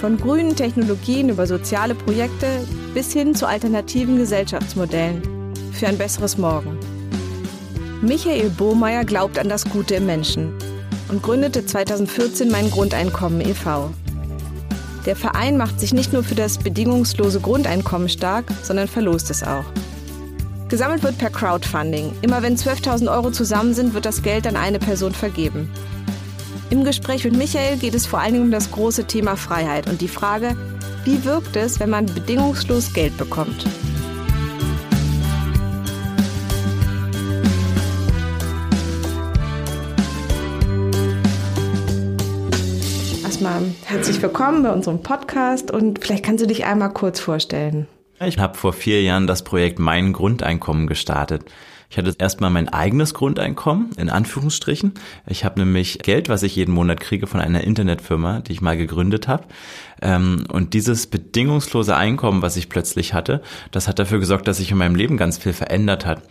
Von grünen Technologien über soziale Projekte bis hin zu alternativen Gesellschaftsmodellen für ein besseres Morgen. Michael Bohmeier glaubt an das Gute im Menschen und gründete 2014 mein Grundeinkommen e.V. Der Verein macht sich nicht nur für das bedingungslose Grundeinkommen stark, sondern verlost es auch. Gesammelt wird per Crowdfunding. Immer wenn 12.000 Euro zusammen sind, wird das Geld an eine Person vergeben. Im Gespräch mit Michael geht es vor allen Dingen um das große Thema Freiheit und die Frage, wie wirkt es, wenn man bedingungslos Geld bekommt? Erstmal herzlich willkommen bei unserem Podcast und vielleicht kannst du dich einmal kurz vorstellen. Ich habe vor vier Jahren das Projekt Mein Grundeinkommen gestartet. Ich hatte erstmal mein eigenes Grundeinkommen, in Anführungsstrichen. Ich habe nämlich Geld, was ich jeden Monat kriege von einer Internetfirma, die ich mal gegründet habe. Ähm, Und dieses bedingungslose Einkommen, was ich plötzlich hatte, das hat dafür gesorgt, dass sich in meinem Leben ganz viel verändert hat.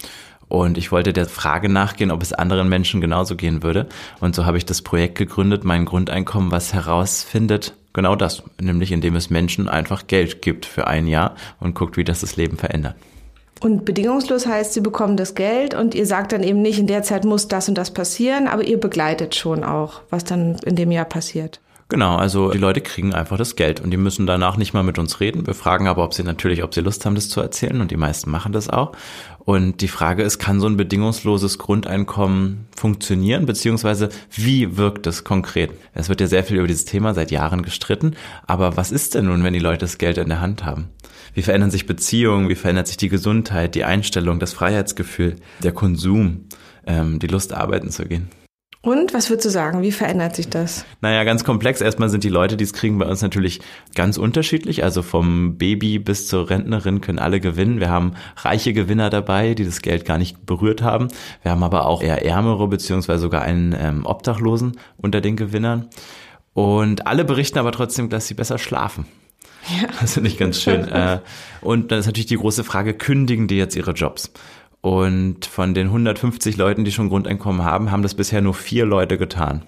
Und ich wollte der Frage nachgehen, ob es anderen Menschen genauso gehen würde. Und so habe ich das Projekt gegründet, mein Grundeinkommen, was herausfindet, genau das, nämlich indem es Menschen einfach Geld gibt für ein Jahr und guckt, wie das das Leben verändert. Und bedingungslos heißt, sie bekommen das Geld und ihr sagt dann eben nicht, in der Zeit muss das und das passieren, aber ihr begleitet schon auch, was dann in dem Jahr passiert. Genau, also die Leute kriegen einfach das Geld und die müssen danach nicht mal mit uns reden. Wir fragen aber, ob sie natürlich, ob sie Lust haben, das zu erzählen und die meisten machen das auch. Und die Frage ist, kann so ein bedingungsloses Grundeinkommen funktionieren, beziehungsweise wie wirkt es konkret? Es wird ja sehr viel über dieses Thema seit Jahren gestritten, aber was ist denn nun, wenn die Leute das Geld in der Hand haben? Wie verändern sich Beziehungen, wie verändert sich die Gesundheit, die Einstellung, das Freiheitsgefühl, der Konsum, ähm, die Lust, arbeiten zu gehen? Und was würdest du sagen? Wie verändert sich das? Naja, ganz komplex. Erstmal sind die Leute, die es kriegen, bei uns natürlich ganz unterschiedlich. Also vom Baby bis zur Rentnerin können alle gewinnen. Wir haben reiche Gewinner dabei, die das Geld gar nicht berührt haben. Wir haben aber auch eher ärmere beziehungsweise sogar einen ähm, Obdachlosen unter den Gewinnern. Und alle berichten aber trotzdem, dass sie besser schlafen. Ja. Das finde ich ganz schön. Äh, Und dann ist natürlich die große Frage, kündigen die jetzt ihre Jobs? Und von den 150 Leuten, die schon Grundeinkommen haben, haben das bisher nur vier Leute getan.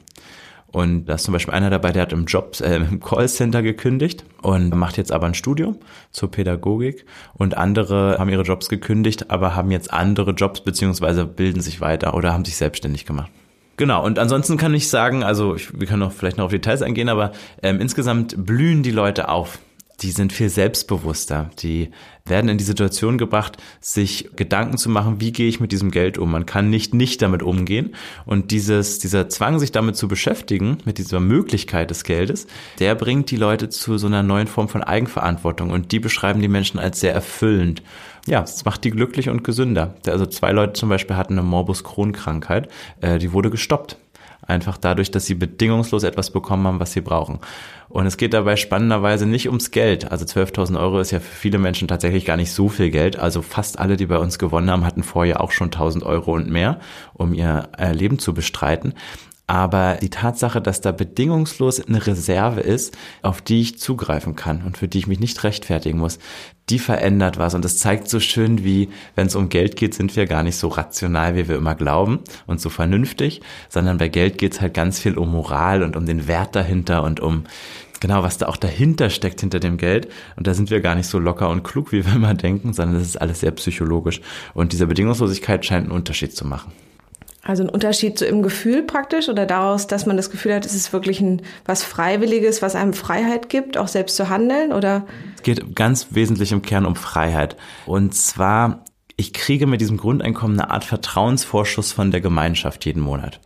Und da ist zum Beispiel einer dabei, der hat im Job, äh, im Callcenter gekündigt und macht jetzt aber ein Studium zur Pädagogik. Und andere haben ihre Jobs gekündigt, aber haben jetzt andere Jobs beziehungsweise bilden sich weiter oder haben sich selbstständig gemacht. Genau, und ansonsten kann ich sagen, also ich, wir können noch vielleicht noch auf Details eingehen, aber ähm, insgesamt blühen die Leute auf. Die sind viel selbstbewusster. Die werden in die Situation gebracht, sich Gedanken zu machen, wie gehe ich mit diesem Geld um. Man kann nicht nicht damit umgehen. Und dieses, dieser Zwang, sich damit zu beschäftigen, mit dieser Möglichkeit des Geldes, der bringt die Leute zu so einer neuen Form von Eigenverantwortung. Und die beschreiben die Menschen als sehr erfüllend. Ja, es macht die glücklich und gesünder. Also zwei Leute zum Beispiel hatten eine Morbus-Crohn-Krankheit, äh, die wurde gestoppt. Einfach dadurch, dass sie bedingungslos etwas bekommen haben, was sie brauchen. Und es geht dabei spannenderweise nicht ums Geld. Also 12.000 Euro ist ja für viele Menschen tatsächlich gar nicht so viel Geld. Also fast alle, die bei uns gewonnen haben, hatten vorher auch schon 1.000 Euro und mehr, um ihr äh, Leben zu bestreiten. Aber die Tatsache, dass da bedingungslos eine Reserve ist, auf die ich zugreifen kann und für die ich mich nicht rechtfertigen muss, die verändert was. Und das zeigt so schön, wie, wenn es um Geld geht, sind wir gar nicht so rational, wie wir immer glauben und so vernünftig, sondern bei Geld geht es halt ganz viel um Moral und um den Wert dahinter und um genau, was da auch dahinter steckt, hinter dem Geld. Und da sind wir gar nicht so locker und klug, wie wir immer denken, sondern das ist alles sehr psychologisch. Und diese Bedingungslosigkeit scheint einen Unterschied zu machen. Also ein Unterschied so im Gefühl praktisch oder daraus, dass man das Gefühl hat, es ist wirklich ein, was Freiwilliges, was einem Freiheit gibt, auch selbst zu handeln oder? Es geht ganz wesentlich im Kern um Freiheit. Und zwar, ich kriege mit diesem Grundeinkommen eine Art Vertrauensvorschuss von der Gemeinschaft jeden Monat.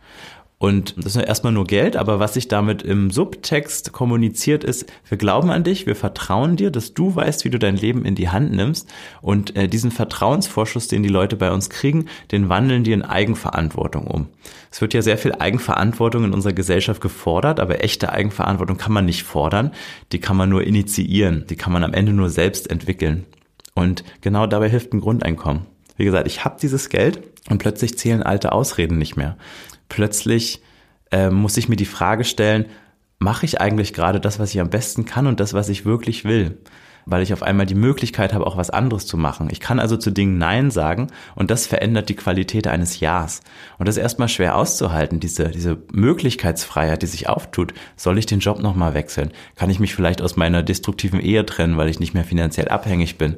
Und das ist erstmal nur Geld, aber was sich damit im Subtext kommuniziert ist, wir glauben an dich, wir vertrauen dir, dass du weißt, wie du dein Leben in die Hand nimmst. Und äh, diesen Vertrauensvorschuss, den die Leute bei uns kriegen, den wandeln die in Eigenverantwortung um. Es wird ja sehr viel Eigenverantwortung in unserer Gesellschaft gefordert, aber echte Eigenverantwortung kann man nicht fordern, die kann man nur initiieren, die kann man am Ende nur selbst entwickeln. Und genau dabei hilft ein Grundeinkommen. Wie gesagt, ich habe dieses Geld und plötzlich zählen alte Ausreden nicht mehr plötzlich äh, muss ich mir die Frage stellen, mache ich eigentlich gerade das, was ich am besten kann und das, was ich wirklich will? Weil ich auf einmal die Möglichkeit habe, auch was anderes zu machen. Ich kann also zu Dingen Nein sagen und das verändert die Qualität eines Ja's. Und das ist erstmal schwer auszuhalten, diese, diese Möglichkeitsfreiheit, die sich auftut. Soll ich den Job nochmal wechseln? Kann ich mich vielleicht aus meiner destruktiven Ehe trennen, weil ich nicht mehr finanziell abhängig bin?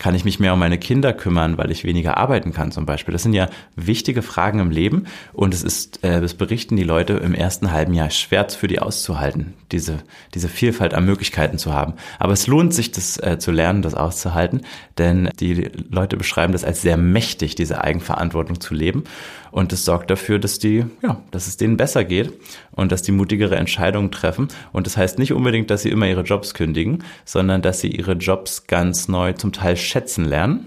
Kann ich mich mehr um meine Kinder kümmern, weil ich weniger arbeiten kann zum Beispiel? Das sind ja wichtige Fragen im Leben und es ist, äh, das berichten die Leute im ersten halben Jahr schwer für die auszuhalten, diese, diese Vielfalt an Möglichkeiten zu haben. Aber es lohnt sich, das äh, zu lernen, das auszuhalten, denn die Leute beschreiben das als sehr mächtig, diese Eigenverantwortung zu leben. Und es sorgt dafür, dass die, ja, dass es denen besser geht und dass die mutigere Entscheidungen treffen. Und das heißt nicht unbedingt, dass sie immer ihre Jobs kündigen, sondern dass sie ihre Jobs ganz neu zum Teil schätzen lernen.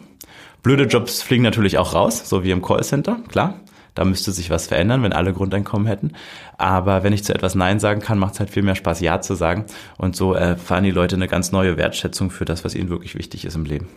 Blöde Jobs fliegen natürlich auch raus, so wie im Callcenter, klar. Da müsste sich was verändern, wenn alle Grundeinkommen hätten. Aber wenn ich zu etwas Nein sagen kann, macht es halt viel mehr Spaß, Ja zu sagen. Und so erfahren die Leute eine ganz neue Wertschätzung für das, was ihnen wirklich wichtig ist im Leben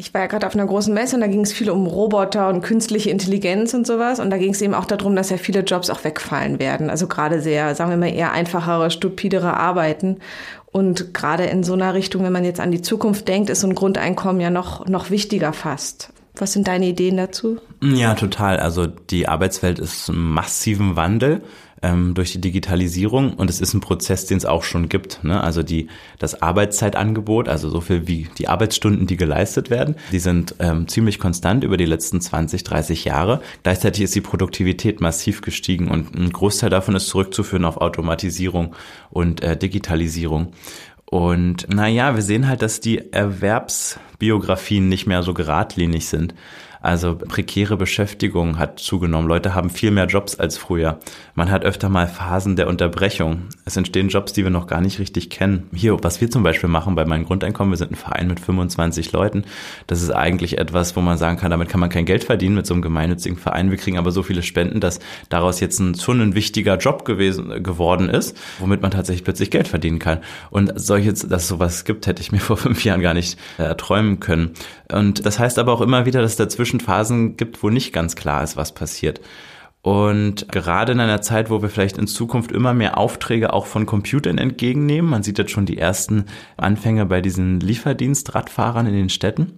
ich war ja gerade auf einer großen Messe und da ging es viel um Roboter und künstliche Intelligenz und sowas. Und da ging es eben auch darum, dass ja viele Jobs auch wegfallen werden. Also gerade sehr, sagen wir mal, eher einfachere, stupidere Arbeiten. Und gerade in so einer Richtung, wenn man jetzt an die Zukunft denkt, ist so ein Grundeinkommen ja noch, noch wichtiger fast. Was sind deine Ideen dazu? Ja, total. Also die Arbeitswelt ist im massiven Wandel ähm, durch die Digitalisierung und es ist ein Prozess, den es auch schon gibt. Ne? Also die das Arbeitszeitangebot, also so viel wie die Arbeitsstunden, die geleistet werden, die sind ähm, ziemlich konstant über die letzten 20, 30 Jahre. Gleichzeitig ist die Produktivität massiv gestiegen und ein Großteil davon ist zurückzuführen auf Automatisierung und äh, Digitalisierung. Und naja, wir sehen halt, dass die Erwerbsbiografien nicht mehr so geradlinig sind. Also prekäre Beschäftigung hat zugenommen. Leute haben viel mehr Jobs als früher. Man hat öfter mal Phasen der Unterbrechung. Es entstehen Jobs, die wir noch gar nicht richtig kennen. Hier, was wir zum Beispiel machen bei meinem Grundeinkommen, wir sind ein Verein mit 25 Leuten. Das ist eigentlich etwas, wo man sagen kann, damit kann man kein Geld verdienen mit so einem gemeinnützigen Verein. Wir kriegen aber so viele Spenden, dass daraus jetzt ein, schon ein wichtiger Job gewesen, geworden ist, womit man tatsächlich plötzlich Geld verdienen kann. Und solche, dass es sowas gibt, hätte ich mir vor fünf Jahren gar nicht äh, träumen können. Und das heißt aber auch immer wieder, dass dazwischen Phasen gibt, wo nicht ganz klar ist, was passiert. Und gerade in einer Zeit, wo wir vielleicht in Zukunft immer mehr Aufträge auch von Computern entgegennehmen, man sieht jetzt schon die ersten Anfänge bei diesen Lieferdienstradfahrern in den Städten.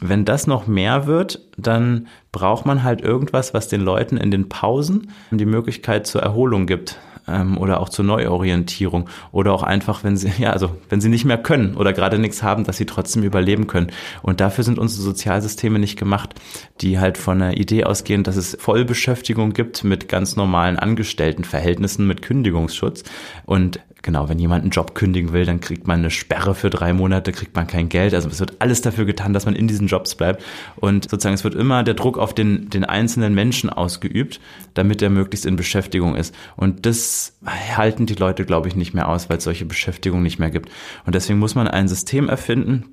Wenn das noch mehr wird, dann braucht man halt irgendwas, was den Leuten in den Pausen die Möglichkeit zur Erholung gibt ähm, oder auch zur Neuorientierung oder auch einfach, wenn sie, ja, also wenn sie nicht mehr können oder gerade nichts haben, dass sie trotzdem überleben können. Und dafür sind unsere Sozialsysteme nicht gemacht, die halt von der Idee ausgehen, dass es Vollbeschäftigung gibt mit ganz normalen Angestelltenverhältnissen mit Kündigungsschutz. Und genau, wenn jemand einen Job kündigen will, dann kriegt man eine Sperre für drei Monate, kriegt man kein Geld. Also es wird alles dafür getan, dass man in diesen Jobs bleibt. Und sozusagen es wird immer der Druck auf den, den einzelnen Menschen ausgeübt, damit er möglichst in Beschäftigung ist. Und das halten die Leute, glaube ich, nicht mehr aus, weil es solche Beschäftigung nicht mehr gibt. Und deswegen muss man ein System erfinden,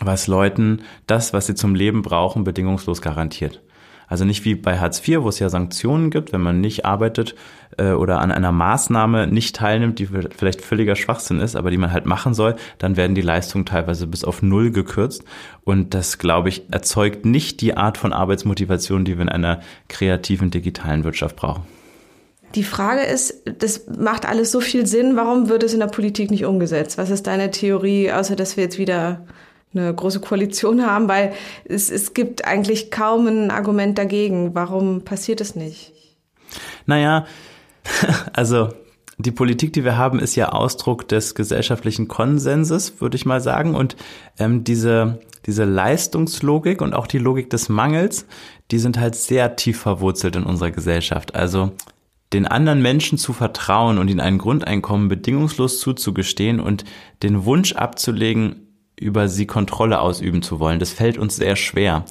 was Leuten das, was sie zum Leben brauchen, bedingungslos garantiert. Also nicht wie bei Hartz IV, wo es ja Sanktionen gibt, wenn man nicht arbeitet äh, oder an einer Maßnahme nicht teilnimmt, die vielleicht völliger Schwachsinn ist, aber die man halt machen soll, dann werden die Leistungen teilweise bis auf null gekürzt. Und das, glaube ich, erzeugt nicht die Art von Arbeitsmotivation, die wir in einer kreativen digitalen Wirtschaft brauchen. Die Frage ist, das macht alles so viel Sinn, warum wird es in der Politik nicht umgesetzt? Was ist deine Theorie, außer dass wir jetzt wieder eine große Koalition haben, weil es, es gibt eigentlich kaum ein Argument dagegen. Warum passiert es nicht? Naja, also die Politik, die wir haben, ist ja Ausdruck des gesellschaftlichen Konsenses, würde ich mal sagen. Und ähm, diese, diese Leistungslogik und auch die Logik des Mangels, die sind halt sehr tief verwurzelt in unserer Gesellschaft. Also den anderen Menschen zu vertrauen und ihnen ein Grundeinkommen bedingungslos zuzugestehen und den Wunsch abzulegen, über sie Kontrolle ausüben zu wollen. Das fällt uns sehr schwer,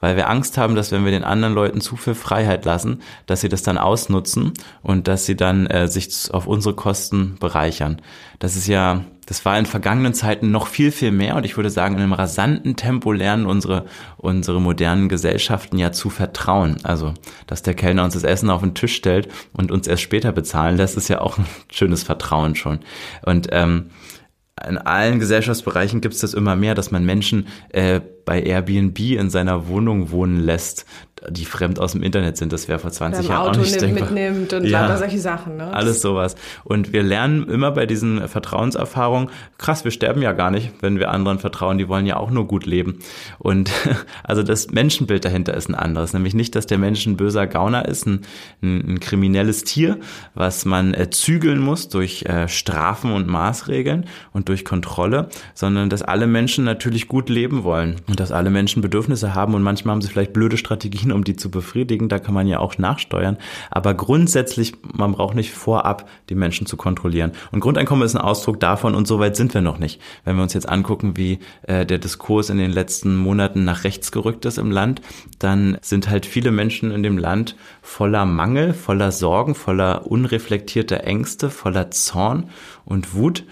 weil wir Angst haben, dass wenn wir den anderen Leuten zu viel Freiheit lassen, dass sie das dann ausnutzen und dass sie dann äh, sich auf unsere Kosten bereichern. Das ist ja das war in vergangenen Zeiten noch viel, viel mehr und ich würde sagen, in einem rasanten Tempo lernen unsere, unsere modernen Gesellschaften ja zu vertrauen. Also, dass der Kellner uns das Essen auf den Tisch stellt und uns erst später bezahlen lässt, ist ja auch ein schönes Vertrauen schon. Und ähm, in allen Gesellschaftsbereichen gibt es das immer mehr, dass man Menschen äh, bei Airbnb in seiner Wohnung wohnen lässt, die fremd aus dem Internet sind. Das wäre vor 20 Jahren auch nicht denkbar. mitnimmt und ja, solche Sachen. Ne? Alles sowas. Und wir lernen immer bei diesen Vertrauenserfahrungen, krass, wir sterben ja gar nicht, wenn wir anderen vertrauen. Die wollen ja auch nur gut leben. Und also das Menschenbild dahinter ist ein anderes. Nämlich nicht, dass der Mensch ein böser Gauner ist, ein, ein, ein kriminelles Tier, was man äh, zügeln muss durch äh, Strafen und Maßregeln und durch Kontrolle, sondern dass alle Menschen natürlich gut leben wollen und dass alle Menschen Bedürfnisse haben und manchmal haben sie vielleicht blöde Strategien, um die zu befriedigen. Da kann man ja auch nachsteuern. Aber grundsätzlich, man braucht nicht vorab die Menschen zu kontrollieren. Und Grundeinkommen ist ein Ausdruck davon und so weit sind wir noch nicht. Wenn wir uns jetzt angucken, wie äh, der Diskurs in den letzten Monaten nach rechts gerückt ist im Land, dann sind halt viele Menschen in dem Land voller Mangel, voller Sorgen, voller unreflektierter Ängste, voller Zorn und Wut.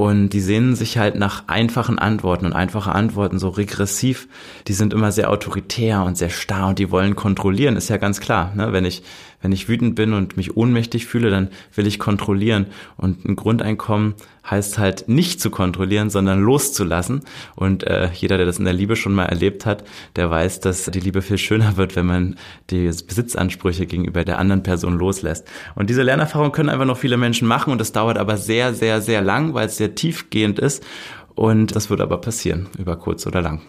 Und die sehnen sich halt nach einfachen Antworten und einfache Antworten so regressiv, die sind immer sehr autoritär und sehr starr und die wollen kontrollieren, ist ja ganz klar. Ne? Wenn ich wenn ich wütend bin und mich ohnmächtig fühle, dann will ich kontrollieren. Und ein Grundeinkommen heißt halt nicht zu kontrollieren, sondern loszulassen. Und äh, jeder, der das in der Liebe schon mal erlebt hat, der weiß, dass die Liebe viel schöner wird, wenn man die Besitzansprüche gegenüber der anderen Person loslässt. Und diese Lernerfahrung können einfach noch viele Menschen machen und das dauert aber sehr, sehr, sehr lang, weil es sehr tiefgehend ist. Und das wird aber passieren, über kurz oder lang.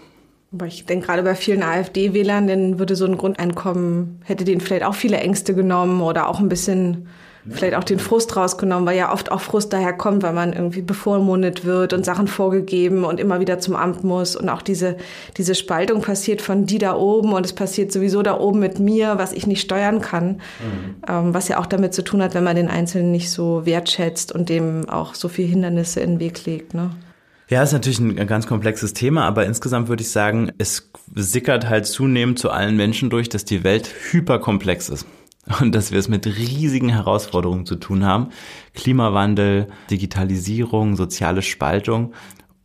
Aber ich denke gerade bei vielen AfD-Wählern, dann würde so ein Grundeinkommen, hätte denen vielleicht auch viele Ängste genommen oder auch ein bisschen vielleicht auch den Frust rausgenommen, weil ja oft auch Frust daher kommt, weil man irgendwie bevormundet wird und Sachen vorgegeben und immer wieder zum Amt muss und auch diese, diese Spaltung passiert von die da oben und es passiert sowieso da oben mit mir, was ich nicht steuern kann, mhm. ähm, was ja auch damit zu tun hat, wenn man den Einzelnen nicht so wertschätzt und dem auch so viel Hindernisse in den Weg legt. Ne? Ja, ist natürlich ein ganz komplexes Thema, aber insgesamt würde ich sagen, es sickert halt zunehmend zu allen Menschen durch, dass die Welt hyperkomplex ist und dass wir es mit riesigen Herausforderungen zu tun haben. Klimawandel, Digitalisierung, soziale Spaltung.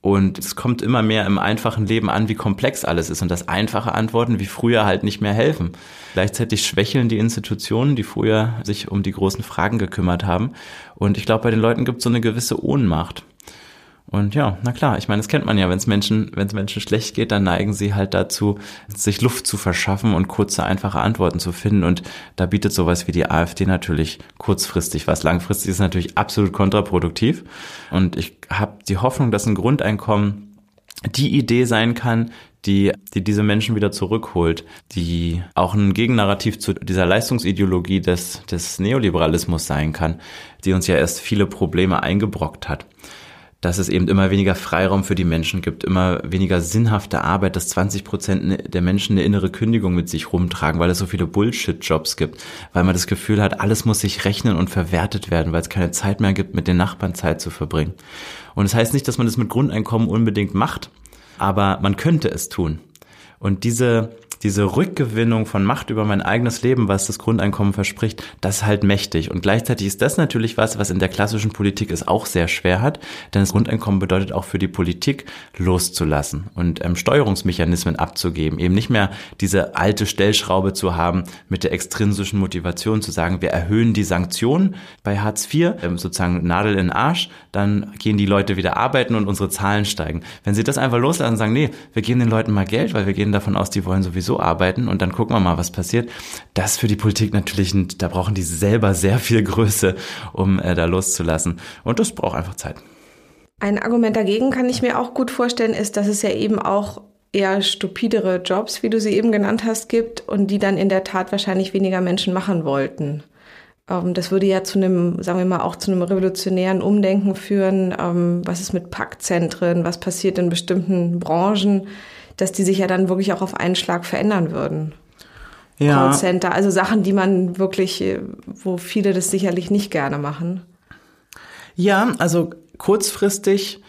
Und es kommt immer mehr im einfachen Leben an, wie komplex alles ist und dass einfache Antworten wie früher halt nicht mehr helfen. Gleichzeitig schwächeln die Institutionen, die früher sich um die großen Fragen gekümmert haben. Und ich glaube, bei den Leuten gibt es so eine gewisse Ohnmacht. Und ja, na klar, ich meine, das kennt man ja, wenn es Menschen, wenn es Menschen schlecht geht, dann neigen sie halt dazu, sich Luft zu verschaffen und kurze, einfache Antworten zu finden. Und da bietet sowas wie die AfD natürlich kurzfristig was. Langfristig ist natürlich absolut kontraproduktiv. Und ich habe die Hoffnung, dass ein Grundeinkommen die Idee sein kann, die, die diese Menschen wieder zurückholt, die auch ein Gegennarrativ zu dieser Leistungsideologie des, des Neoliberalismus sein kann, die uns ja erst viele Probleme eingebrockt hat dass es eben immer weniger Freiraum für die Menschen gibt, immer weniger sinnhafte Arbeit, dass 20 Prozent der Menschen eine innere Kündigung mit sich rumtragen, weil es so viele Bullshit-Jobs gibt, weil man das Gefühl hat, alles muss sich rechnen und verwertet werden, weil es keine Zeit mehr gibt, mit den Nachbarn Zeit zu verbringen. Und das heißt nicht, dass man das mit Grundeinkommen unbedingt macht, aber man könnte es tun. Und diese diese Rückgewinnung von Macht über mein eigenes Leben, was das Grundeinkommen verspricht, das ist halt mächtig. Und gleichzeitig ist das natürlich was, was in der klassischen Politik es auch sehr schwer hat, denn das Grundeinkommen bedeutet auch für die Politik loszulassen und ähm, Steuerungsmechanismen abzugeben, eben nicht mehr diese alte Stellschraube zu haben mit der extrinsischen Motivation zu sagen, wir erhöhen die Sanktionen bei Hartz IV, ähm, sozusagen Nadel in den Arsch, dann gehen die Leute wieder arbeiten und unsere Zahlen steigen. Wenn sie das einfach loslassen und sagen, nee, wir geben den Leuten mal Geld, weil wir gehen davon aus, die wollen sowieso arbeiten und dann gucken wir mal, was passiert. Das für die Politik natürlich, da brauchen die selber sehr viel Größe, um äh, da loszulassen. Und das braucht einfach Zeit. Ein Argument dagegen kann ich mir auch gut vorstellen, ist, dass es ja eben auch eher stupidere Jobs, wie du sie eben genannt hast, gibt und die dann in der Tat wahrscheinlich weniger Menschen machen wollten. Ähm, das würde ja zu einem, sagen wir mal, auch zu einem revolutionären Umdenken führen. Ähm, was ist mit Packzentren? Was passiert in bestimmten Branchen? Dass die sich ja dann wirklich auch auf einen Schlag verändern würden. Ja. Callcenter, also Sachen, die man wirklich, äh, wo viele das sicherlich nicht gerne machen. Ja, also kurzfristig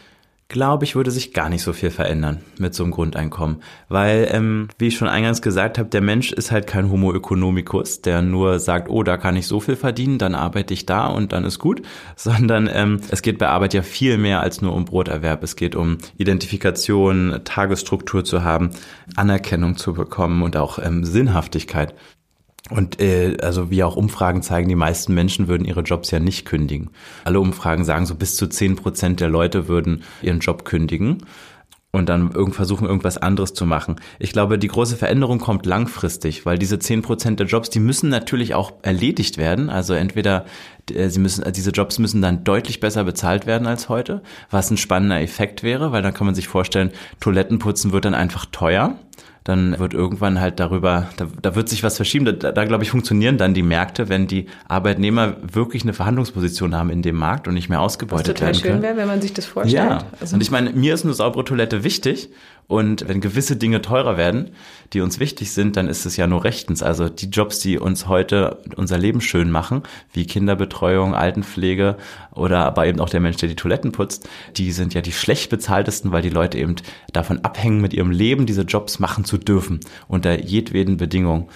glaube ich, würde sich gar nicht so viel verändern mit so einem Grundeinkommen. Weil, ähm, wie ich schon eingangs gesagt habe, der Mensch ist halt kein Homo economicus, der nur sagt, oh, da kann ich so viel verdienen, dann arbeite ich da und dann ist gut. Sondern ähm, es geht bei Arbeit ja viel mehr als nur um Broterwerb. Es geht um Identifikation, Tagesstruktur zu haben, Anerkennung zu bekommen und auch ähm, Sinnhaftigkeit. Und äh, also wie auch Umfragen zeigen, die meisten Menschen würden ihre Jobs ja nicht kündigen. Alle Umfragen sagen, so bis zu zehn Prozent der Leute würden ihren Job kündigen und dann versuchen, irgendwas anderes zu machen. Ich glaube, die große Veränderung kommt langfristig, weil diese zehn Prozent der Jobs, die müssen natürlich auch erledigt werden. Also entweder äh, sie müssen, diese Jobs müssen dann deutlich besser bezahlt werden als heute, was ein spannender Effekt wäre, weil dann kann man sich vorstellen, Toilettenputzen wird dann einfach teuer dann wird irgendwann halt darüber, da, da wird sich was verschieben. Da, da glaube ich, funktionieren dann die Märkte, wenn die Arbeitnehmer wirklich eine Verhandlungsposition haben in dem Markt und nicht mehr ausgebeutet was total werden können. schön wäre, wenn man sich das vorstellt. Ja, also und ich meine, mir ist eine saubere Toilette wichtig und wenn gewisse Dinge teurer werden, die uns wichtig sind, dann ist es ja nur rechtens. Also die Jobs, die uns heute unser Leben schön machen, wie Kinderbetreuung, Altenpflege oder aber eben auch der Mensch, der die Toiletten putzt, die sind ja die schlecht bezahltesten, weil die Leute eben davon abhängen, mit ihrem Leben diese Jobs machen zu dürfen, unter jedweden Bedingungen.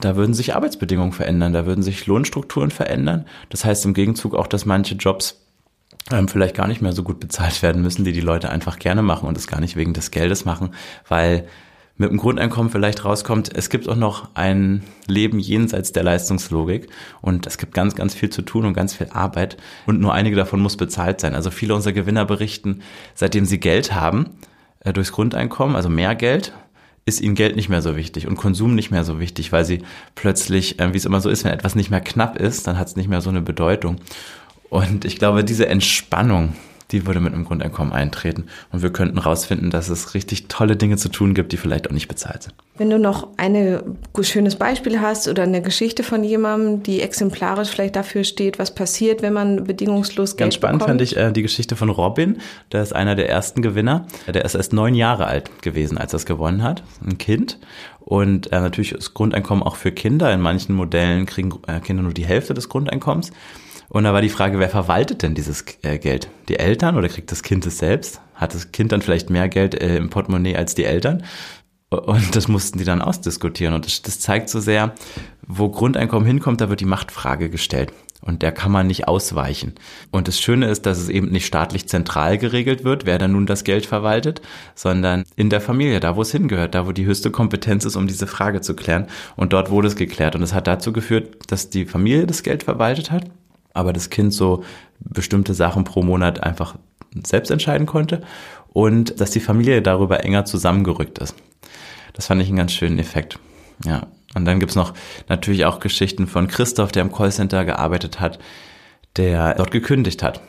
Da würden sich Arbeitsbedingungen verändern, da würden sich Lohnstrukturen verändern. Das heißt im Gegenzug auch, dass manche Jobs ähm, vielleicht gar nicht mehr so gut bezahlt werden müssen, die die Leute einfach gerne machen und es gar nicht wegen des Geldes machen, weil mit dem Grundeinkommen vielleicht rauskommt, es gibt auch noch ein Leben jenseits der Leistungslogik und es gibt ganz, ganz viel zu tun und ganz viel Arbeit und nur einige davon muss bezahlt sein. Also viele unserer Gewinner berichten, seitdem sie Geld haben, äh, durchs Grundeinkommen, also mehr Geld, ist ihnen Geld nicht mehr so wichtig und Konsum nicht mehr so wichtig, weil sie plötzlich, äh, wie es immer so ist, wenn etwas nicht mehr knapp ist, dann hat es nicht mehr so eine Bedeutung. Und ich glaube, diese Entspannung, die würde mit einem Grundeinkommen eintreten. Und wir könnten rausfinden, dass es richtig tolle Dinge zu tun gibt, die vielleicht auch nicht bezahlt sind. Wenn du noch ein schönes Beispiel hast oder eine Geschichte von jemandem, die exemplarisch vielleicht dafür steht, was passiert, wenn man bedingungslos Geld Ganz spannend bekommt. fand ich äh, die Geschichte von Robin. Der ist einer der ersten Gewinner. Der ist erst neun Jahre alt gewesen, als er es gewonnen hat. Ein Kind. Und äh, natürlich ist Grundeinkommen auch für Kinder. In manchen Modellen kriegen äh, Kinder nur die Hälfte des Grundeinkommens. Und da war die Frage, wer verwaltet denn dieses äh, Geld? Die Eltern oder kriegt das Kind es selbst? Hat das Kind dann vielleicht mehr Geld äh, im Portemonnaie als die Eltern? Und das mussten die dann ausdiskutieren. Und das, das zeigt so sehr, wo Grundeinkommen hinkommt, da wird die Machtfrage gestellt. Und der kann man nicht ausweichen. Und das Schöne ist, dass es eben nicht staatlich zentral geregelt wird, wer dann nun das Geld verwaltet, sondern in der Familie, da wo es hingehört, da wo die höchste Kompetenz ist, um diese Frage zu klären. Und dort wurde es geklärt. Und es hat dazu geführt, dass die Familie das Geld verwaltet hat aber das Kind so bestimmte Sachen pro Monat einfach selbst entscheiden konnte und dass die Familie darüber enger zusammengerückt ist. Das fand ich einen ganz schönen Effekt. Ja. Und dann gibt's noch natürlich auch Geschichten von Christoph, der im Callcenter gearbeitet hat, der dort gekündigt hat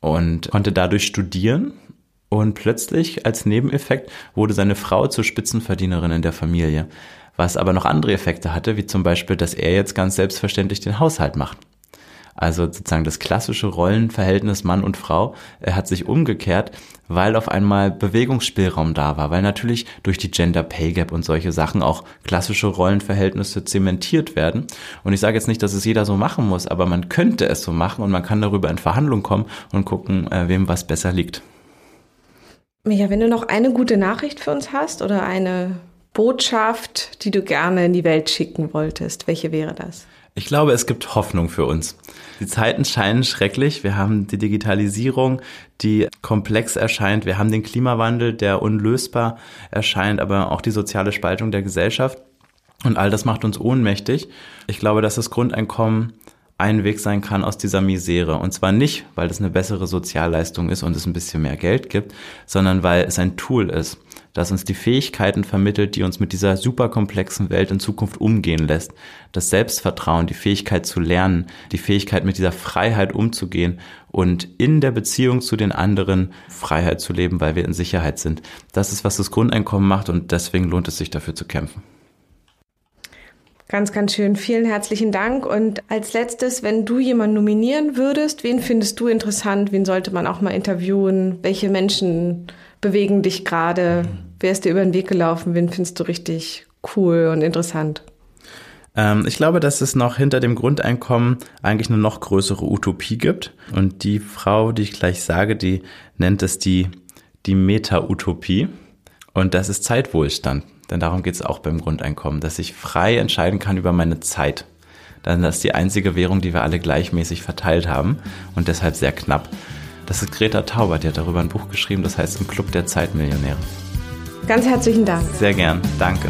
und konnte dadurch studieren. Und plötzlich als Nebeneffekt wurde seine Frau zur Spitzenverdienerin in der Familie, was aber noch andere Effekte hatte, wie zum Beispiel, dass er jetzt ganz selbstverständlich den Haushalt macht. Also sozusagen das klassische Rollenverhältnis Mann und Frau äh, hat sich umgekehrt, weil auf einmal Bewegungsspielraum da war, weil natürlich durch die Gender Pay Gap und solche Sachen auch klassische Rollenverhältnisse zementiert werden. Und ich sage jetzt nicht, dass es jeder so machen muss, aber man könnte es so machen und man kann darüber in Verhandlung kommen und gucken, äh, wem was besser liegt. Micha, wenn du noch eine gute Nachricht für uns hast oder eine Botschaft, die du gerne in die Welt schicken wolltest, welche wäre das? Ich glaube, es gibt Hoffnung für uns. Die Zeiten scheinen schrecklich. Wir haben die Digitalisierung, die komplex erscheint. Wir haben den Klimawandel, der unlösbar erscheint, aber auch die soziale Spaltung der Gesellschaft. Und all das macht uns ohnmächtig. Ich glaube, dass das Grundeinkommen ein Weg sein kann aus dieser Misere. Und zwar nicht, weil es eine bessere Sozialleistung ist und es ein bisschen mehr Geld gibt, sondern weil es ein Tool ist, das uns die Fähigkeiten vermittelt, die uns mit dieser superkomplexen Welt in Zukunft umgehen lässt. Das Selbstvertrauen, die Fähigkeit zu lernen, die Fähigkeit mit dieser Freiheit umzugehen und in der Beziehung zu den anderen Freiheit zu leben, weil wir in Sicherheit sind. Das ist, was das Grundeinkommen macht und deswegen lohnt es sich dafür zu kämpfen. Ganz, ganz schön. Vielen herzlichen Dank. Und als letztes, wenn du jemanden nominieren würdest, wen findest du interessant? Wen sollte man auch mal interviewen? Welche Menschen bewegen dich gerade? Wer ist dir über den Weg gelaufen? Wen findest du richtig cool und interessant? Ähm, ich glaube, dass es noch hinter dem Grundeinkommen eigentlich eine noch größere Utopie gibt. Und die Frau, die ich gleich sage, die nennt es die die Meta-Utopie. Und das ist Zeitwohlstand. Denn darum geht es auch beim Grundeinkommen, dass ich frei entscheiden kann über meine Zeit. Dann das ist die einzige Währung, die wir alle gleichmäßig verteilt haben und deshalb sehr knapp. Das ist Greta Taubert, die hat darüber ein Buch geschrieben, das heißt Im Club der Zeitmillionäre. Ganz herzlichen Dank. Sehr gern, danke.